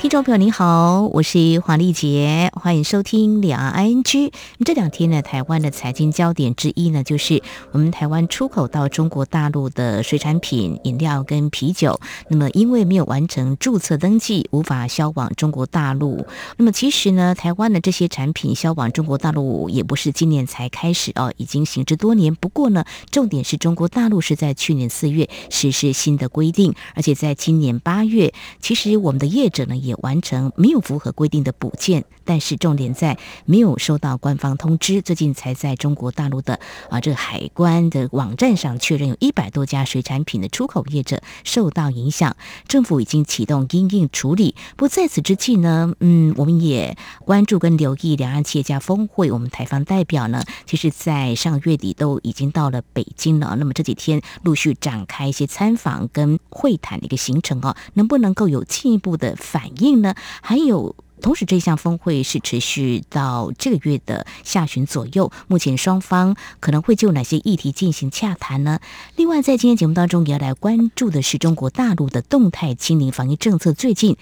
听众朋友您好，我是黄丽杰，欢迎收听两岸 ING。这两天呢，台湾的财经焦点之一呢，就是我们台湾出口到中国大陆的水产品、饮料跟啤酒，那么因为没有完成注册登记，无法销往中国大陆。那么其实呢，台湾的这些产品销往中国大陆也不是今年才开始哦，已经行之多年。不过呢，重点是中国大陆是在去年四月实施新的规定，而且在今年八月，其实我们的业者呢也。也完成没有符合规定的补件，但是重点在没有收到官方通知，最近才在中国大陆的啊这个海关的网站上确认，有一百多家水产品的出口业者受到影响，政府已经启动因应处理。不在此之际呢，嗯，我们也关注跟留意两岸企业家峰会，我们台方代表呢，其实在上个月底都已经到了北京了。那么这几天陆续展开一些参访跟会谈的一个行程啊，能不能够有进一步的反应？应呢，还有同时这项峰会是持续到这个月的下旬左右。目前双方可能会就哪些议题进行洽谈呢？另外，在今天节目当中也要来关注的是中国大陆的动态清零防疫政策，最近。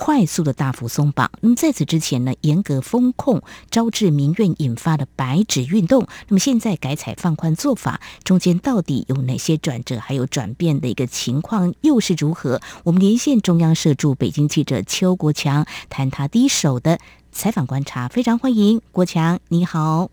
快速的大幅松绑，那么在此之前呢，严格封控招致民怨引发的白纸运动，那么现在改采放宽做法，中间到底有哪些转折，还有转变的一个情况又是如何？我们连线中央社驻北京记者邱国强，谈他第一手的采访观察，非常欢迎国强，你好。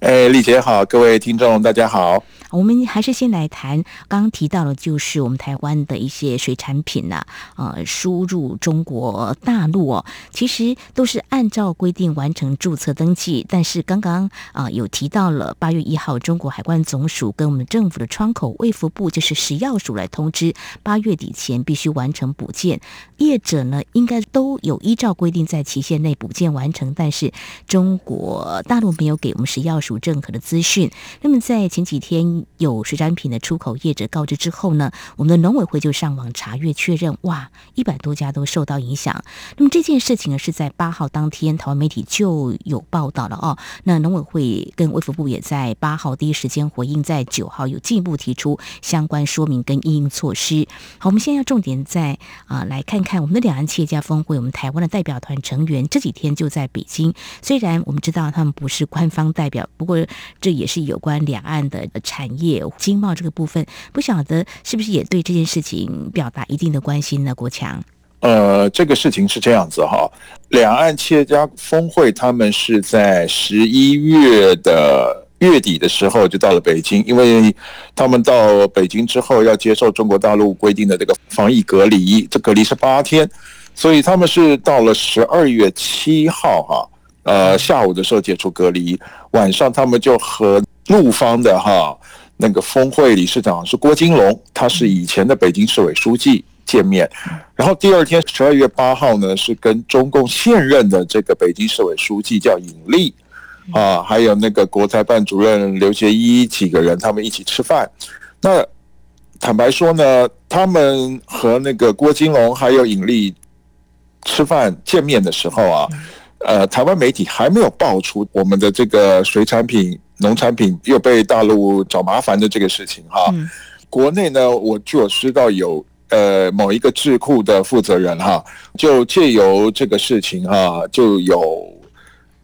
哎，丽姐好，各位听众大家好。我们还是先来谈刚刚提到的，就是我们台湾的一些水产品呐、啊，呃，输入中国大陆哦，其实都是按照规定完成注册登记。但是刚刚啊、有提到了八月一号，中国海关总署跟我们政府的窗口卫福部，就是食药署来通知，八月底前必须完成补件。业者呢，应该都有依照规定在期限内补件完成，但是中国大陆没有给我们食药署。任何的资讯。那么在前几天有水产品的出口业者告知之后呢，我们的农委会就上网查阅确认，哇，一百多家都受到影响。那么这件事情呢，是在八号当天台湾媒体就有报道了哦。那农委会跟卫福部也在八号第一时间回应，在九号有进一步提出相关说明跟应应措施。好，我们现在要重点在啊，来看看我们的两岸企业家峰会，我们台湾的代表团成员这几天就在北京。虽然我们知道他们不是官方代表。不过，这也是有关两岸的产业经贸这个部分，不晓得是不是也对这件事情表达一定的关心呢？国强，呃，这个事情是这样子哈，两岸企业家峰会他们是在十一月的月底的时候就到了北京，因为他们到北京之后要接受中国大陆规定的这个防疫隔离，这隔离是八天，所以他们是到了十二月七号哈。呃，下午的时候解除隔离，晚上他们就和陆方的哈那个峰会理事长是郭金龙，他是以前的北京市委书记见面，然后第二天十二月八号呢是跟中共现任的这个北京市委书记叫尹力啊，还有那个国台办主任刘学一几个人他们一起吃饭。那坦白说呢，他们和那个郭金龙还有尹力吃饭见面的时候啊。呃，台湾媒体还没有爆出我们的这个水产品、农产品又被大陆找麻烦的这个事情哈。嗯、国内呢，我据我知道有呃某一个智库的负责人哈，就借由这个事情哈，就有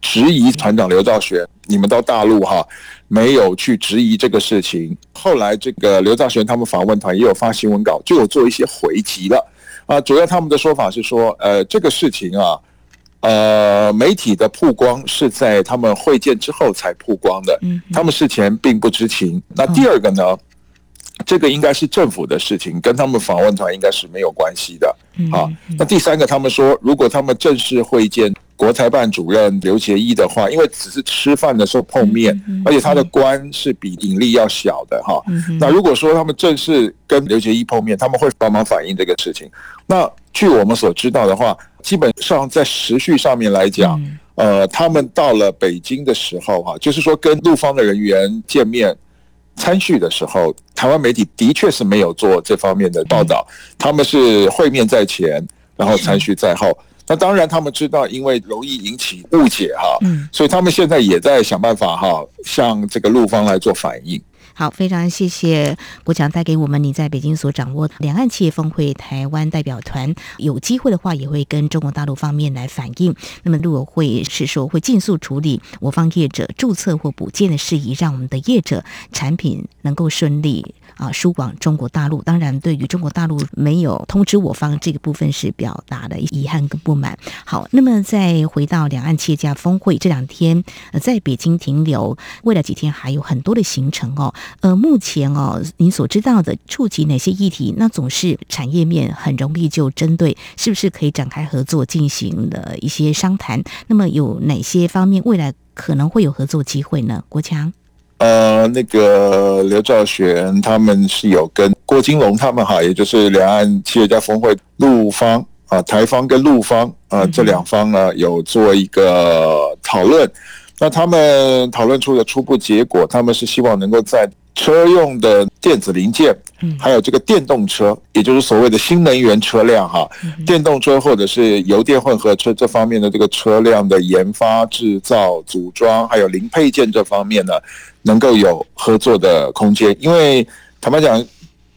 质疑团长刘兆玄，你们到大陆哈没有去质疑这个事情。后来这个刘兆玄他们访问团也有发新闻稿，就有做一些回击了啊。主要他们的说法是说，呃，这个事情啊。呃，媒体的曝光是在他们会见之后才曝光的，他们事前并不知情。那第二个呢，这个应该是政府的事情，跟他们访问团应该是没有关系的。好，那第三个，他们说，如果他们正式会见国台办主任刘杰一的话，因为只是吃饭的时候碰面，而且他的官是比尹力要小的哈。那如果说他们正式跟刘杰一碰面，他们会帮忙反映这个事情。那据我们所知道的话，基本上在时序上面来讲，呃，他们到了北京的时候哈，就是说跟陆方的人员见面。参叙的时候，台湾媒体的确是没有做这方面的报道，他们是会面在前，然后参叙在后。那当然他们知道，因为容易引起误解哈，嗯，所以他们现在也在想办法哈，向这个陆方来做反应。好，非常谢谢国强带给我们你在北京所掌握的两岸企业峰会台湾代表团，有机会的话也会跟中国大陆方面来反映。那么陆委会是说会尽速处理我方业者注册或补件的事宜，让我们的业者产品能够顺利啊输往中国大陆。当然，对于中国大陆没有通知我方这个部分是表达了遗憾跟不满。好，那么再回到两岸企业家峰会这两天在北京停留，未来几天还有很多的行程哦。呃，目前哦，您所知道的触及哪些议题？那总是产业面很容易就针对是不是可以展开合作进行的一些商谈。那么有哪些方面未来可能会有合作机会呢？国强，呃，那个刘兆玄他们是有跟郭金龙他们哈，也就是两岸企业家峰会陆方啊，台方跟陆方啊、呃、这两方呢有做一个讨论。那他们讨论出的初步结果，他们是希望能够在车用的电子零件，还有这个电动车，也就是所谓的新能源车辆哈，电动车或者是油电混合车这方面的这个车辆的研发、制造、组装，还有零配件这方面呢，能够有合作的空间。因为坦白讲，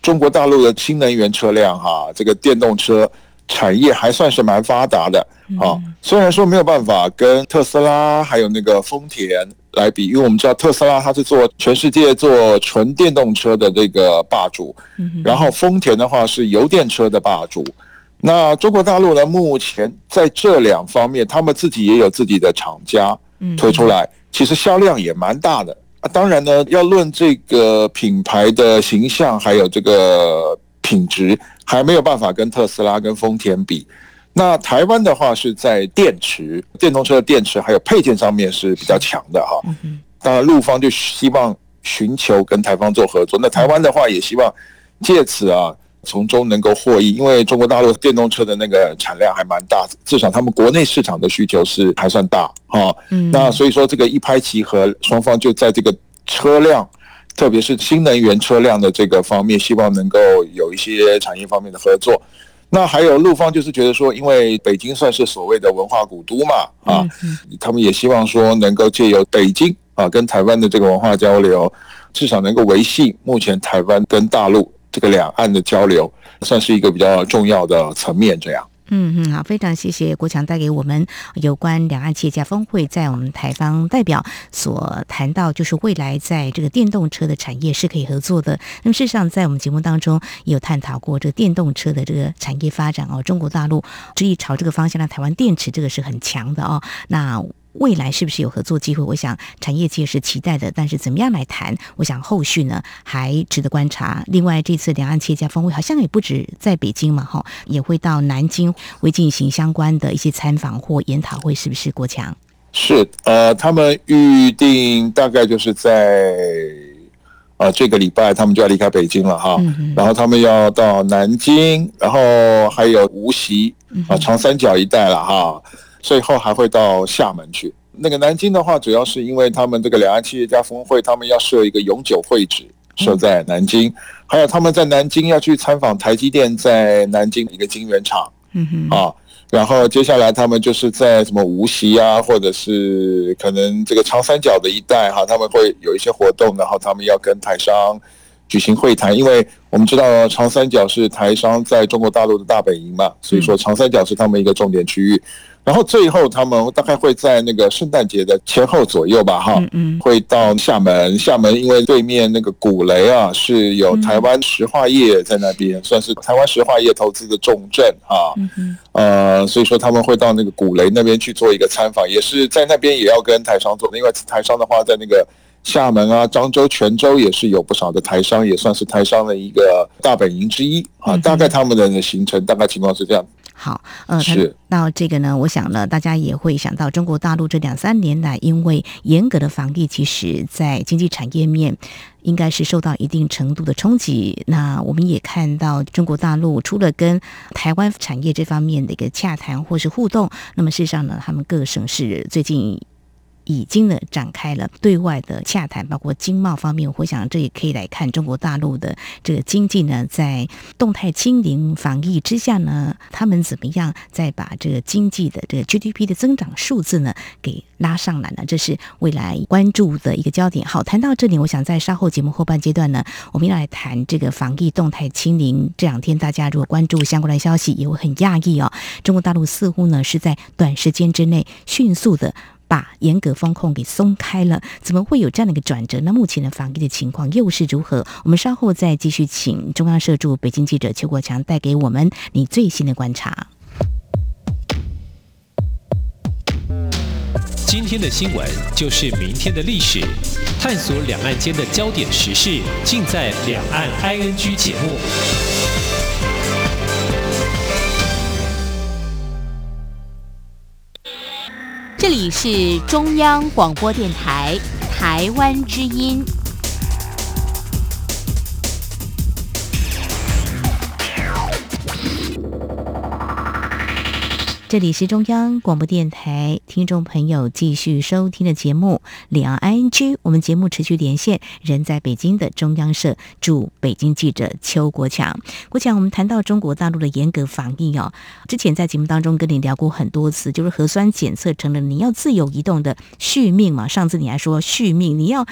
中国大陆的新能源车辆哈，这个电动车。产业还算是蛮发达的啊，虽然说没有办法跟特斯拉还有那个丰田来比，因为我们知道特斯拉它是做全世界做纯电动车的这个霸主，然后丰田的话是油电车的霸主。那中国大陆呢，目前在这两方面，他们自己也有自己的厂家推出来，其实销量也蛮大的啊。当然呢，要论这个品牌的形象，还有这个。品质还没有办法跟特斯拉跟丰田比。那台湾的话是在电池、电动车的电池还有配件上面是比较强的哈。当然陆方就希望寻求跟台方做合作。那台湾的话也希望借此啊从中能够获益，因为中国大陆电动车的那个产量还蛮大，至少他们国内市场的需求是还算大哈。那所以说这个一拍即合，双方就在这个车辆。特别是新能源车辆的这个方面，希望能够有一些产业方面的合作。那还有陆方就是觉得说，因为北京算是所谓的文化古都嘛，啊，他们也希望说能够借由北京啊跟台湾的这个文化交流，至少能够维系目前台湾跟大陆这个两岸的交流，算是一个比较重要的层面这样。嗯嗯，好，非常谢谢国强带给我们有关两岸企业家峰会，在我们台方代表所谈到，就是未来在这个电动车的产业是可以合作的。那么事实上，在我们节目当中也有探讨过这个电动车的这个产业发展哦，中国大陆执意朝这个方向，那台湾电池这个是很强的哦。那未来是不是有合作机会？我想产业界是期待的，但是怎么样来谈？我想后续呢还值得观察。另外，这次两岸企业家峰会好像也不止在北京嘛，哈，也会到南京会进行相关的一些参访或研讨会，是不是？国强是呃，他们预定大概就是在呃这个礼拜，他们就要离开北京了哈，然后他们要到南京，然后还有无锡啊，长三角一带了哈。最后还会到厦门去。那个南京的话，主要是因为他们这个两岸企业家峰会，他们要设一个永久会址，设在南京。还有他们在南京要去参访台积电在南京一个晶圆厂。嗯哼。啊，然后接下来他们就是在什么无锡啊，或者是可能这个长三角的一带哈，他们会有一些活动，然后他们要跟台商举行会谈，因为我们知道长三角是台商在中国大陆的大本营嘛，所以说长三角是他们一个重点区域。然后最后他们大概会在那个圣诞节的前后左右吧，哈，会到厦门。厦门因为对面那个古雷啊，是有台湾石化业在那边，算是台湾石化业投资的重镇啊。呃，所以说他们会到那个古雷那边去做一个参访，也是在那边也要跟台商做，因为台商的话在那个厦门啊、漳州、泉州也是有不少的台商，也算是台商的一个大本营之一啊。大概他们的行程大概情况是这样。好，呃，是到这个呢，我想呢，大家也会想到中国大陆这两三年来，因为严格的防疫，其实在经济产业面应该是受到一定程度的冲击。那我们也看到中国大陆除了跟台湾产业这方面的一个洽谈或是互动，那么事实上呢，他们各省市最近已经呢展开了对外的洽谈，包括经贸方面，我想这也可以来看中国大陆的这个经济呢，在动态清零防疫之下呢，他们怎么样再把这个经济的这个 GDP 的增长数字呢给拉上来呢？这是未来关注的一个焦点。好，谈到这里，我想在稍后节目后半阶段呢，我们要来谈这个防疫动态清零。这两天大家如果关注相关的消息，也会很讶异哦，中国大陆似乎呢是在短时间之内迅速的。把严格封控给松开了，怎么会有这样的一个转折？那目前的防疫的情况又是如何？我们稍后再继续请中央社驻北京记者邱国强带给我们你最新的观察。今天的新闻就是明天的历史，探索两岸间的焦点时事，尽在《两岸 ING》节目。这里是中央广播电台台湾之音。这里是中央广播电台，听众朋友继续收听的节目《两岸 ING》，我们节目持续连线人在北京的中央社驻北京记者邱国强。国强，我们谈到中国大陆的严格防疫哦，之前在节目当中跟你聊过很多次，就是核酸检测成了你要自由移动的续命嘛。上次你还说续命，你要。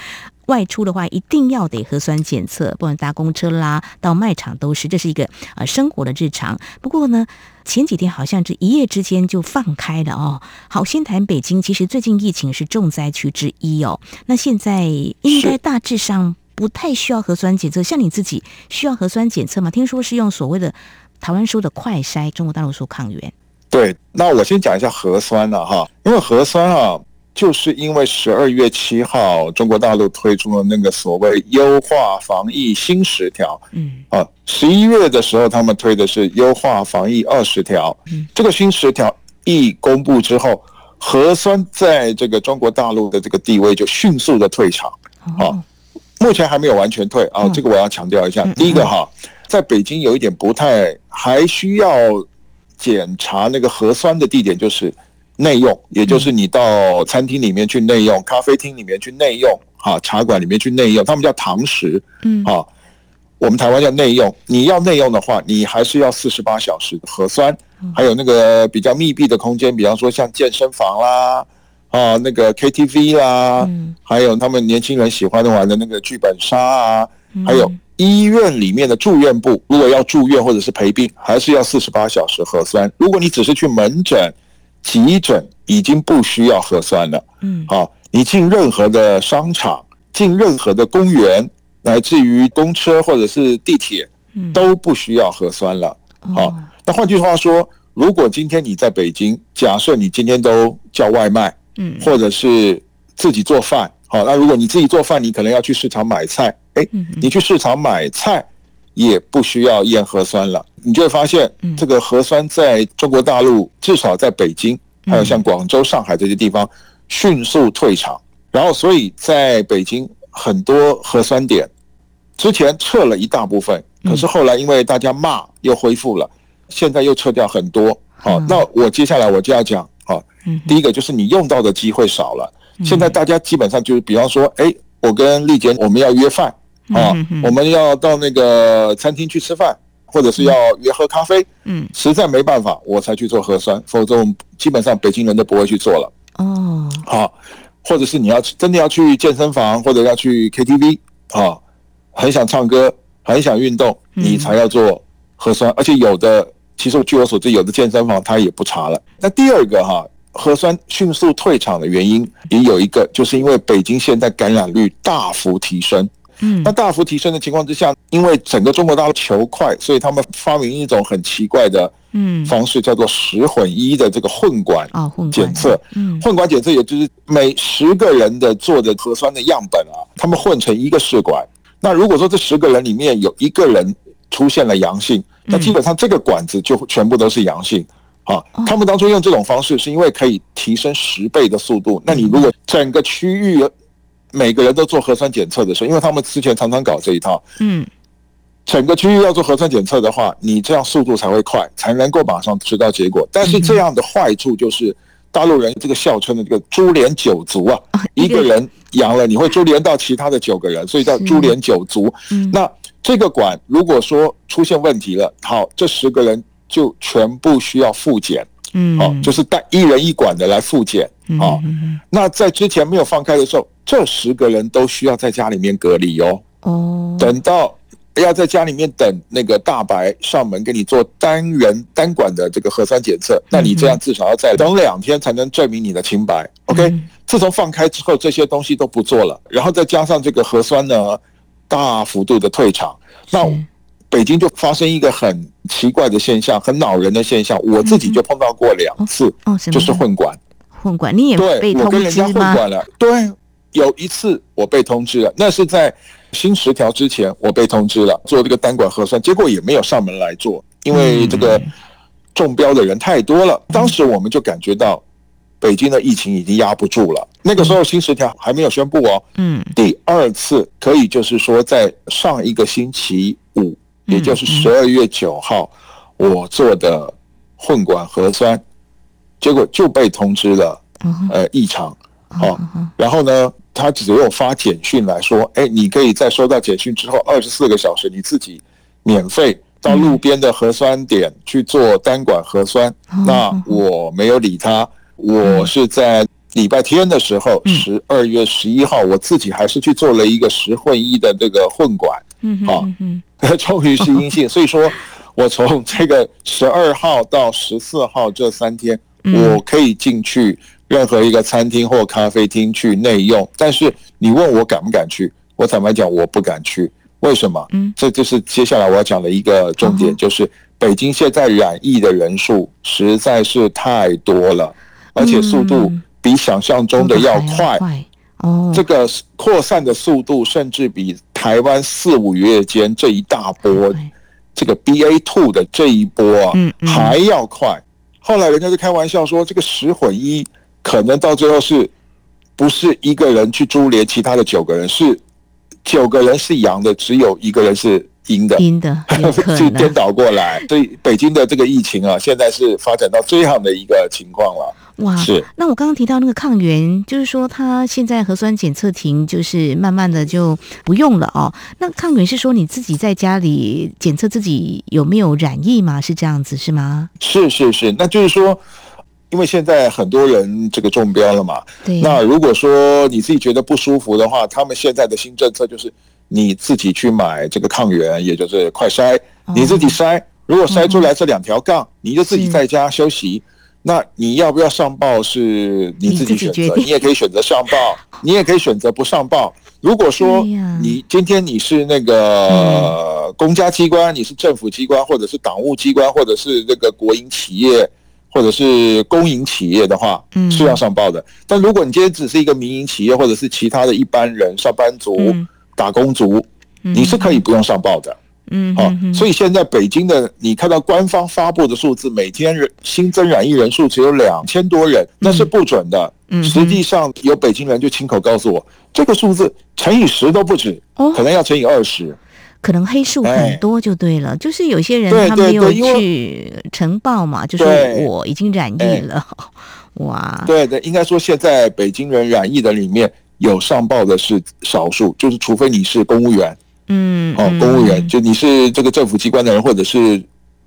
外出的话，一定要得核酸检测，不管搭公车啦，到卖场都是，这是一个呃生活的日常。不过呢，前几天好像是一夜之间就放开了哦。好，先谈北京，其实最近疫情是重灾区之一哦。那现在应该大致上不太需要核酸检测，像你自己需要核酸检测吗？听说是用所谓的台湾说的快筛，中国大陆说抗原。对，那我先讲一下核酸了哈，因为核酸啊。就是因为十二月七号，中国大陆推出了那个所谓优化防疫新十条，嗯，啊，十一月的时候他们推的是优化防疫二十条，嗯，这个新十条一公布之后，核酸在这个中国大陆的这个地位就迅速的退场，啊，目前还没有完全退。啊，这个我要强调一下，第一个哈，在北京有一点不太还需要检查那个核酸的地点就是。内用，也就是你到餐厅里面去内用，咖啡厅里面去内用，哈，茶馆里面去内用，他们叫堂食，嗯，啊，我们台湾叫内用。你要内用的话，你还是要四十八小时核酸，还有那个比较密闭的空间，比方说像健身房啦，啊，那个 KTV 啦，还有他们年轻人喜欢的玩的那个剧本杀啊，还有医院里面的住院部，如果要住院或者是陪病，还是要四十八小时核酸。如果你只是去门诊。急诊已经不需要核酸了，嗯，好，你进任何的商场，进任何的公园，乃至于公车或者是地铁，都不需要核酸了。好，那换句话说，如果今天你在北京，假设你今天都叫外卖，嗯，或者是自己做饭，好，那如果你自己做饭，你可能要去市场买菜，诶，你去市场买菜也不需要验核酸了。你就会发现，这个核酸在中国大陆，至少在北京，还有像广州、上海这些地方，迅速退场。然后，所以在北京很多核酸点之前撤了一大部分，可是后来因为大家骂，又恢复了。现在又撤掉很多。好，那我接下来我就要讲，好，第一个就是你用到的机会少了。现在大家基本上就是，比方说，哎，我跟丽姐我们要约饭啊，我们要到那个餐厅去吃饭。或者是要约喝咖啡，嗯，实在没办法，我才去做核酸，否则我们基本上北京人都不会去做了。哦，好，或者是你要真的要去健身房，或者要去 KTV，啊，很想唱歌，很想运动，你才要做核酸。而且有的，其实据我所知，有的健身房它也不查了。那第二个哈，核酸迅速退场的原因也有一个，就是因为北京现在感染率大幅提升。嗯，那大幅提升的情况之下，因为整个中国大陆求快，所以他们发明一种很奇怪的嗯方式，叫做十混一的这个混管啊检测。嗯，混管检测也就是每十个人的做的核酸的样本啊，他们混成一个试管。那如果说这十个人里面有一个人出现了阳性，那基本上这个管子就全部都是阳性。啊，他们当初用这种方式是因为可以提升十倍的速度。那你如果整个区域，每个人都做核酸检测的时候，因为他们之前常常搞这一套，嗯，整个区域要做核酸检测的话，你这样速度才会快，才能够马上知道结果。但是这样的坏处就是，大陆人这个笑称的这个株连九族啊，一个人阳了，你会株连到其他的九个人，所以叫株连九族。那这个馆如果说出现问题了，好，这十个人就全部需要复检，嗯，哦，就是带一人一管的来复检，好，那在之前没有放开的时候，这十个人都需要在家里面隔离哦，哦，等到。要在家里面等那个大白上门给你做单人单管的这个核酸检测，那你这样至少要再等两天才能证明你的清白。OK，自从放开之后，这些东西都不做了，然后再加上这个核酸呢，大幅度的退场，那北京就发生一个很奇怪的现象，很恼人的现象，我自己就碰到过两次，就是混管，混管你也被通知吗？对，我跟人家混管了，对，有一次我被通知了，那是在。新十条之前，我被通知了做这个单管核酸，结果也没有上门来做，因为这个中标的人太多了。当时我们就感觉到北京的疫情已经压不住了。那个时候新十条还没有宣布哦。嗯。第二次可以就是说在上一个星期五，也就是十二月九号，我做的混管核酸，结果就被通知了，呃，异常。好，然后呢？他只有发简讯来说，哎，你可以在收到简讯之后二十四个小时，你自己免费到路边的核酸点去做单管核酸。那我没有理他，我是在礼拜天的时候，十二月十一号，我自己还是去做了一个十混一的这个混管。嗯好嗯，终于是阴性。所以说我从这个十二号到十四号这三天，我可以进去。任何一个餐厅或咖啡厅去内用，但是你问我敢不敢去，我坦白讲我不敢去。为什么？嗯，这就是接下来我要讲的一个重点，就是北京现在染疫的人数实在是太多了，而且速度比想象中的要快。哦，这个扩散的速度甚至比台湾四五月间这一大波这个 BA two 的这一波啊还要快。后来人家就开玩笑说，这个十混一。可能到最后是，不是一个人去株连其他的九个人，是九个人是阳的，只有一个人是阴的，阴的 就颠倒过来。所以北京的这个疫情啊，现在是发展到这样的一个情况了。哇，是。那我刚刚提到那个抗原，就是说它现在核酸检测亭就是慢慢的就不用了哦。那抗原是说你自己在家里检测自己有没有染疫吗？是这样子是吗？是是是，那就是说。因为现在很多人这个中标了嘛，对。那如果说你自己觉得不舒服的话，他们现在的新政策就是你自己去买这个抗原，也就是快筛，你自己筛。如果筛出来这两条杠，你就自己在家休息。那你要不要上报是你自己选择，你也可以选择上报，你也可以选择不上报。如果说你今天你是那个公家机关，你是政府机关，或者是党务机关，或者是那个国营企业。或者是公营企业的话，是要上报的。但如果你今天只是一个民营企业，或者是其他的一般人、上班族、打工族，你是可以不用上报的。嗯，好，所以现在北京的，你看到官方发布的数字，每天人新增染疫人数只有两千多人，那是不准的。嗯实际上有北京人就亲口告诉我，这个数字乘以十都不止，哦。可能要乘以二十。可能黑数很多就对了，就是有些人他没有去呈报嘛，就是我已经染疫了，哇！对对，应该说现在北京人染疫的里面有上报的是少数，就是除非你是公务员，嗯，哦，公务员就你是这个政府机关的人，或者是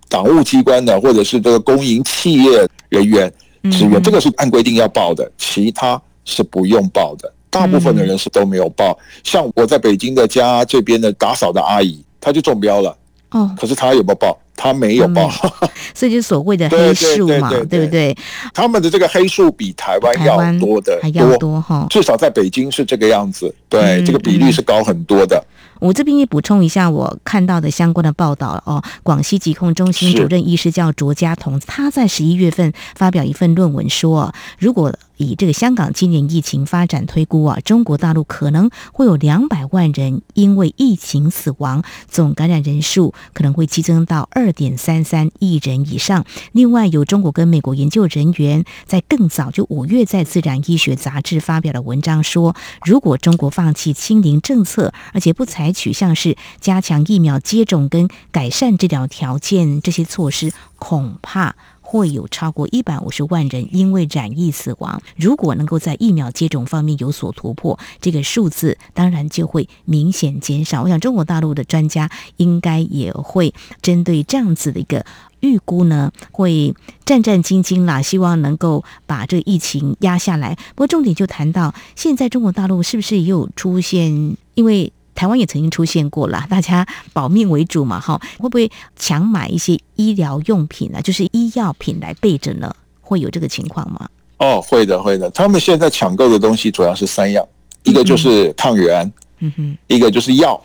党务机关的，或者是这个公营企业人员职员，这个是按规定要报的，其他是不用报的。大部分的人是都没有报，像我在北京的家这边的打扫的阿姨，她就中标了。哦，可是她有没有报？她没有报，所以就是所谓的黑数嘛，对不对？他们的这个黑数比台湾要多的还要多哈，至少在北京是这个样子。对，这个比率是高很多的。我这边也补充一下，我看到的相关的报道哦。广西疾控中心主任医师叫卓家彤，他在十一月份发表一份论文说，如果以这个香港今年疫情发展推估啊，中国大陆可能会有两百万人因为疫情死亡，总感染人数可能会激增到二点三三亿人以上。另外，有中国跟美国研究人员在更早就五月在《自然医学杂志》发表了文章说，如果中国放弃清零政策，而且不采取像是加强疫苗接种跟改善治疗条件这些措施，恐怕会有超过一百五十万人因为染疫死亡。如果能够在疫苗接种方面有所突破，这个数字当然就会明显减少。我想中国大陆的专家应该也会针对这样子的一个预估呢，会战战兢兢啦，希望能够把这疫情压下来。不过重点就谈到现在中国大陆是不是也有出现？因为台湾也曾经出现过了，大家保命为主嘛，哈，会不会强买一些医疗用品呢？就是医药品来备着呢？会有这个情况吗？哦，会的，会的。他们现在抢购的东西主要是三样，一个就是抗原，嗯哼，一个就是药，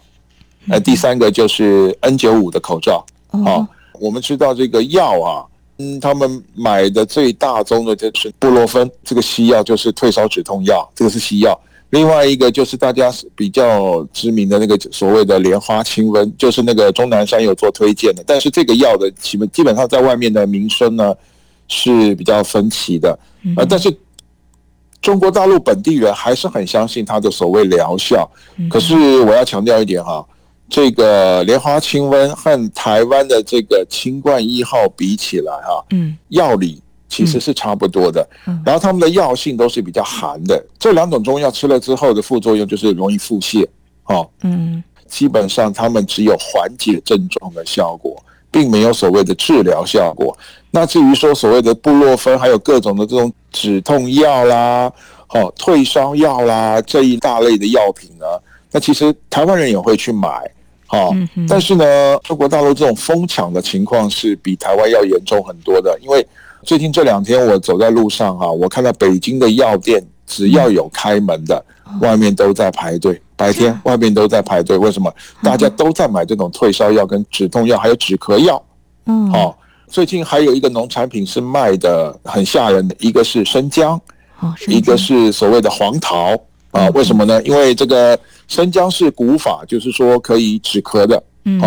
呃，第三个就是 N 九五的口罩。好、哦，我们知道这个药啊，嗯，他们买的最大宗的就是布洛芬，这个西药就是退烧止痛药，这个是西药。另外一个就是大家比较知名的那个所谓的莲花清瘟，就是那个钟南山有做推荐的。但是这个药的基本基本上在外面的名声呢是比较分歧的，呃，但是中国大陆本地人还是很相信它的所谓疗效。可是我要强调一点哈，这个莲花清瘟和台湾的这个清冠一号比起来哈，嗯，药理。其实是差不多的，然后他们的药性都是比较寒的。这两种中药吃了之后的副作用就是容易腹泻，哦，嗯，基本上他们只有缓解症状的效果，并没有所谓的治疗效果。那至于说所谓的布洛芬，还有各种的这种止痛药啦，哦，退烧药啦这一大类的药品呢，那其实台湾人也会去买，哦，但是呢，中国大陆这种疯抢的情况是比台湾要严重很多的，因为。最近这两天，我走在路上哈，我看到北京的药店，只要有开门的，外面都在排队。白天外面都在排队，为什么？大家都在买这种退烧药、跟止痛药，还有止咳药。嗯，好，最近还有一个农产品是卖的很吓人的，一个是生姜，一个是所谓的黄桃啊。为什么呢？因为这个生姜是古法，就是说可以止咳的。嗯，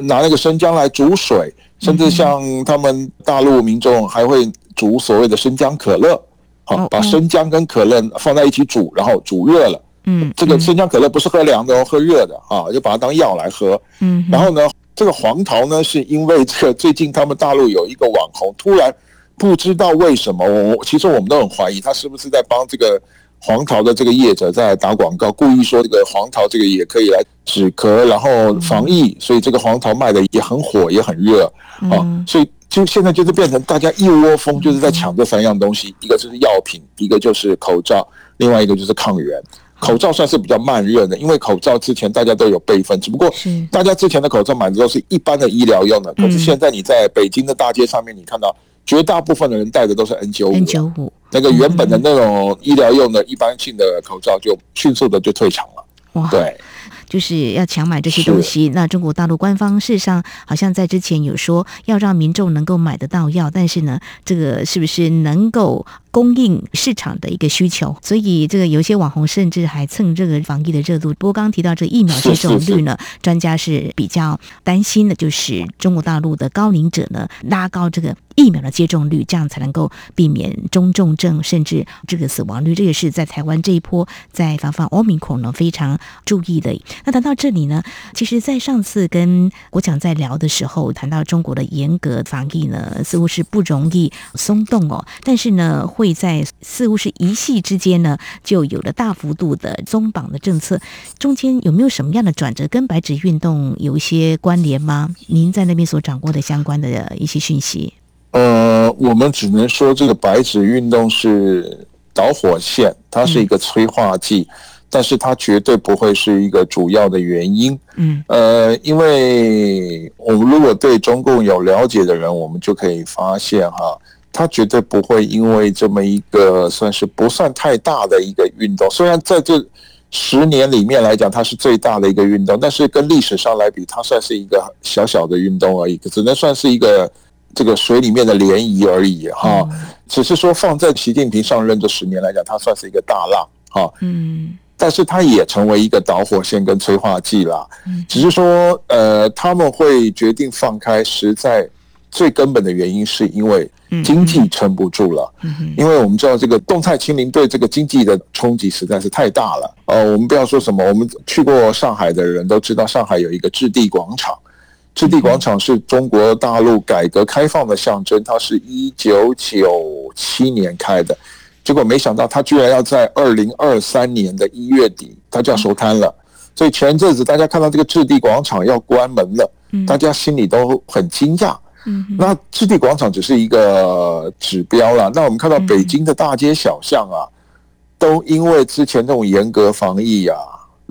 拿那个生姜来煮水。甚至像他们大陆民众还会煮所谓的生姜可乐，好，把生姜跟可乐放在一起煮，然后煮热了。嗯，这个生姜可乐不是喝凉的哦，喝热的啊，就把它当药来喝。嗯，然后呢，这个黄桃呢，是因为这个最近他们大陆有一个网红突然不知道为什么，我其实我们都很怀疑他是不是在帮这个。黄桃的这个业者在打广告，故意说这个黄桃这个也可以来止咳，然后防疫，所以这个黄桃卖的也很火，也很热啊。所以就现在就是变成大家一窝蜂就是在抢这三样东西，一个就是药品，一个就是口罩，另外一个就是抗原。口罩算是比较慢热的，因为口罩之前大家都有备份，只不过大家之前的口罩买的都是一般的医疗用的，可是现在你在北京的大街上面，你看到。绝大部分的人戴的都是 N 九五，N 九五那个原本的那种医疗用的一般性的口罩就迅速的就退场了。哇，对。就是要强买这些东西。那中国大陆官方事实上好像在之前有说要让民众能够买得到药，但是呢，这个是不是能够供应市场的一个需求？所以这个有些网红甚至还蹭这个防疫的热度。不过刚刚提到这个疫苗接种率呢，专家是比较担心的，就是中国大陆的高龄者呢拉高这个疫苗的接种率，这样才能够避免中重症甚至这个死亡率。这也是在台湾这一波在防范 Omicron 呢非常注意的。那谈到这里呢，其实，在上次跟国强在聊的时候，谈到中国的严格防疫呢，似乎是不容易松动哦。但是呢，会在似乎是一夕之间呢，就有了大幅度的松绑的政策。中间有没有什么样的转折，跟白纸运动有一些关联吗？您在那边所掌握的相关的一些讯息？呃，我们只能说这个白纸运动是导火线，它是一个催化剂。嗯但是它绝对不会是一个主要的原因，嗯，呃，因为我们如果对中共有了解的人，我们就可以发现哈，他绝对不会因为这么一个算是不算太大的一个运动，虽然在这十年里面来讲它是最大的一个运动，但是跟历史上来比，它算是一个小小的运动而已，只能算是一个这个水里面的涟漪而已哈。只是说放在习近平上任这十年来讲，它算是一个大浪哈。嗯。但是它也成为一个导火线跟催化剂了，只是说，呃，他们会决定放开，实在最根本的原因是因为经济撑不住了。因为我们知道这个动态清零对这个经济的冲击实在是太大了。呃，我们不要说什么，我们去过上海的人都知道，上海有一个置地广场，置地广场是中国大陆改革开放的象征，它是一九九七年开的，结果没想到它居然要在二零二三年的一月底，它就要收摊了。所以前阵子大家看到这个置地广场要关门了，大家心里都很惊讶。那置地广场只是一个指标啦，那我们看到北京的大街小巷啊，都因为之前那种严格防疫啊，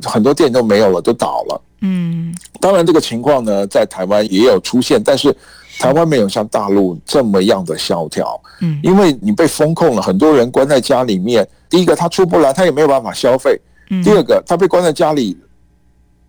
很多店都没有了，都倒了。嗯，当然这个情况呢，在台湾也有出现，但是台湾没有像大陆这么样的萧条。嗯，因为你被封控了，很多人关在家里面，第一个他出不来，他也没有办法消费。第二个他被关在家里。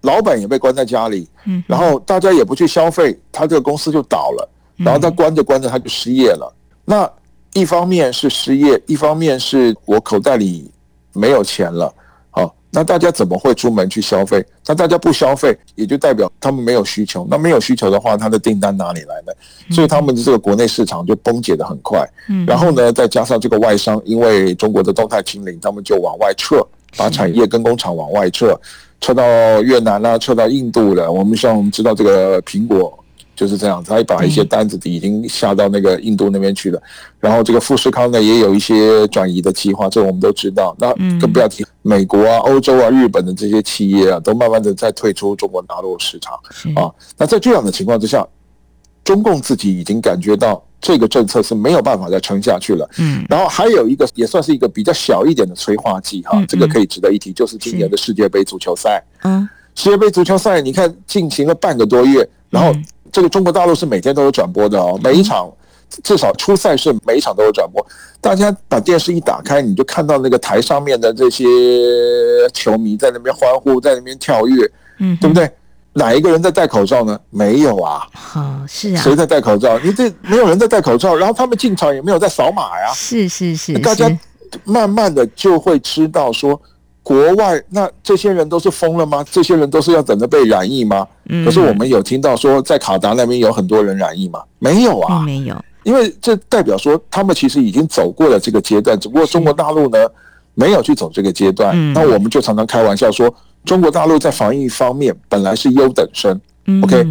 老板也被关在家里，嗯然后大家也不去消费，他这个公司就倒了，然后他关着关着他就失业了。那一方面是失业，一方面是我口袋里没有钱了，好，那大家怎么会出门去消费？那大家不消费，也就代表他们没有需求。那没有需求的话，他的订单哪里来呢？所以他们的这个国内市场就崩解得很快。嗯然后呢，再加上这个外商，因为中国的动态清零，他们就往外撤，把产业跟工厂往外撤。撤到越南啦，撤到印度了。我们像我们知道这个苹果就是这样，他把一些单子已经下到那个印度那边去了。然后这个富士康呢，也有一些转移的计划，这我们都知道。那更不要提美国啊、欧洲啊、日本的这些企业啊，都慢慢的在退出中国大陆市场啊。那在这样的情况之下，中共自己已经感觉到。这个政策是没有办法再撑下去了。嗯，然后还有一个也算是一个比较小一点的催化剂哈，这个可以值得一提，就是今年的世界杯足球赛。嗯，世界杯足球赛你看进行了半个多月，然后这个中国大陆是每天都有转播的哦，每一场至少初赛是每一场都有转播。大家把电视一打开，你就看到那个台上面的这些球迷在那边欢呼，在那边跳跃，嗯，对不对？哪一个人在戴口罩呢？没有啊。哦，是啊。谁在戴口罩？你这没有人在戴口罩，然后他们进场也没有在扫码呀。是是是。大家慢慢的就会知道说，国外那这些人都是疯了吗？这些人都是要等着被染疫吗？嗯。可是我们有听到说，在卡达那边有很多人染疫吗？没有啊，没有。因为这代表说，他们其实已经走过了这个阶段，只不过中国大陆呢没有去走这个阶段。那我们就常常开玩笑说。中国大陆在防疫方面本来是优等生，OK。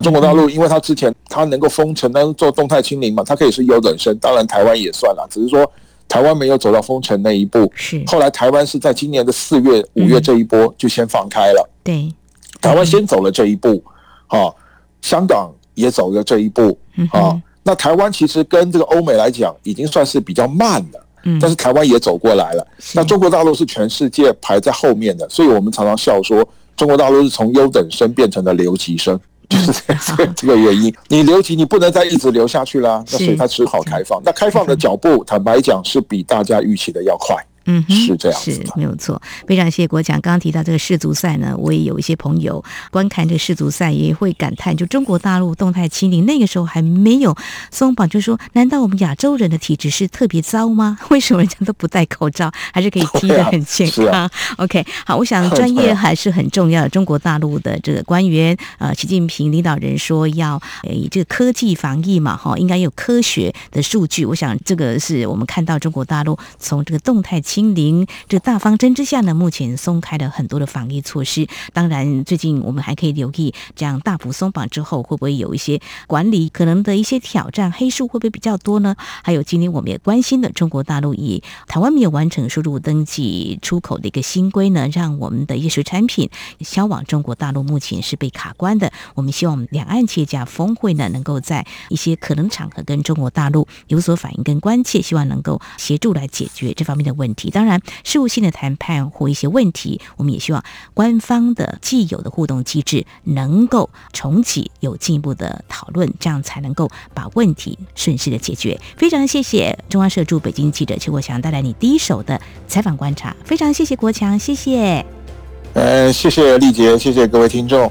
中国大陆因为它之前它能够封城，能做动态清零嘛，它可以是优等生。当然台湾也算了，只是说台湾没有走到封城那一步。是。后来台湾是在今年的四月、五月这一波就先放开了。对。台湾先走了这一步，啊，香港也走了这一步，啊，那台湾其实跟这个欧美来讲已经算是比较慢了。但是台湾也走过来了，那中国大陆是全世界排在后面的，所以我们常常笑说，中国大陆是从优等生变成了留级生，就是这个 这个原因。你留级，你不能再一直留下去啦，那所以它只好开放。那开放的脚步，坦白讲是比大家预期的要快。嗯，是这样子，是没有错。非常谢谢国强。刚刚提到这个世足赛呢，我也有一些朋友观看这个世足赛，也会感叹，就中国大陆动态清零那个时候还没有松绑，就说难道我们亚洲人的体质是特别糟吗？为什么人家都不戴口罩，还是可以踢得很健康？啊啊、OK，好，我想专业还是很重要的。中国大陆的这个官员，呃，习近平领导人说要以这个科技防疫嘛，哈，应该有科学的数据。我想这个是我们看到中国大陆从这个动态清。清零这大方针之下呢，目前松开了很多的防疫措施。当然，最近我们还可以留意，这样大幅松绑之后，会不会有一些管理可能的一些挑战？黑数会不会比较多呢？还有今天我们也关心的，中国大陆以台湾没有完成输入登记出口的一个新规呢，让我们的一些水产品销往中国大陆目前是被卡关的。我们希望两岸企业家峰会呢，能够在一些可能场合跟中国大陆有所反应跟关切，希望能够协助来解决这方面的问题。当然，事务性的谈判或一些问题，我们也希望官方的既有的互动机制能够重启，有进一步的讨论，这样才能够把问题顺势的解决。非常谢谢中央社驻北京记者邱国强带来你第一手的采访观察，非常谢谢国强，谢谢。呃，谢谢丽杰，谢谢各位听众。